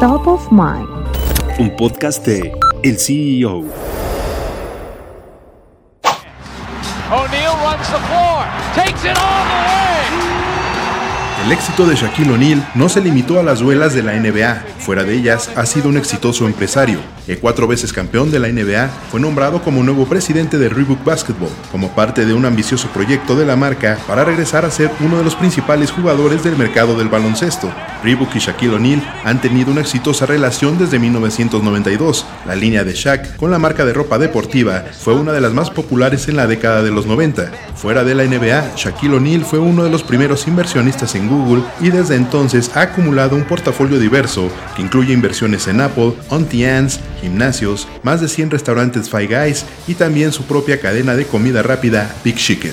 Top of Mind. Un podcast de El CEO. O'Neal runs the floor, takes it all the way. El éxito de Shaquille O'Neal no se limitó a las duelas de la NBA, fuera de ellas ha sido un exitoso empresario. El cuatro veces campeón de la NBA fue nombrado como nuevo presidente de Reebok Basketball, como parte de un ambicioso proyecto de la marca para regresar a ser uno de los principales jugadores del mercado del baloncesto. Reebok y Shaquille O'Neal han tenido una exitosa relación desde 1992. La línea de Shaq con la marca de ropa deportiva fue una de las más populares en la década de los 90. Fuera de la NBA, Shaquille O'Neal fue uno de los primeros inversionistas en Google y desde entonces ha acumulado un portafolio diverso que incluye inversiones en Apple, Auntie Anne's, gimnasios, más de 100 restaurantes Five Guys y también su propia cadena de comida rápida Big Chicken.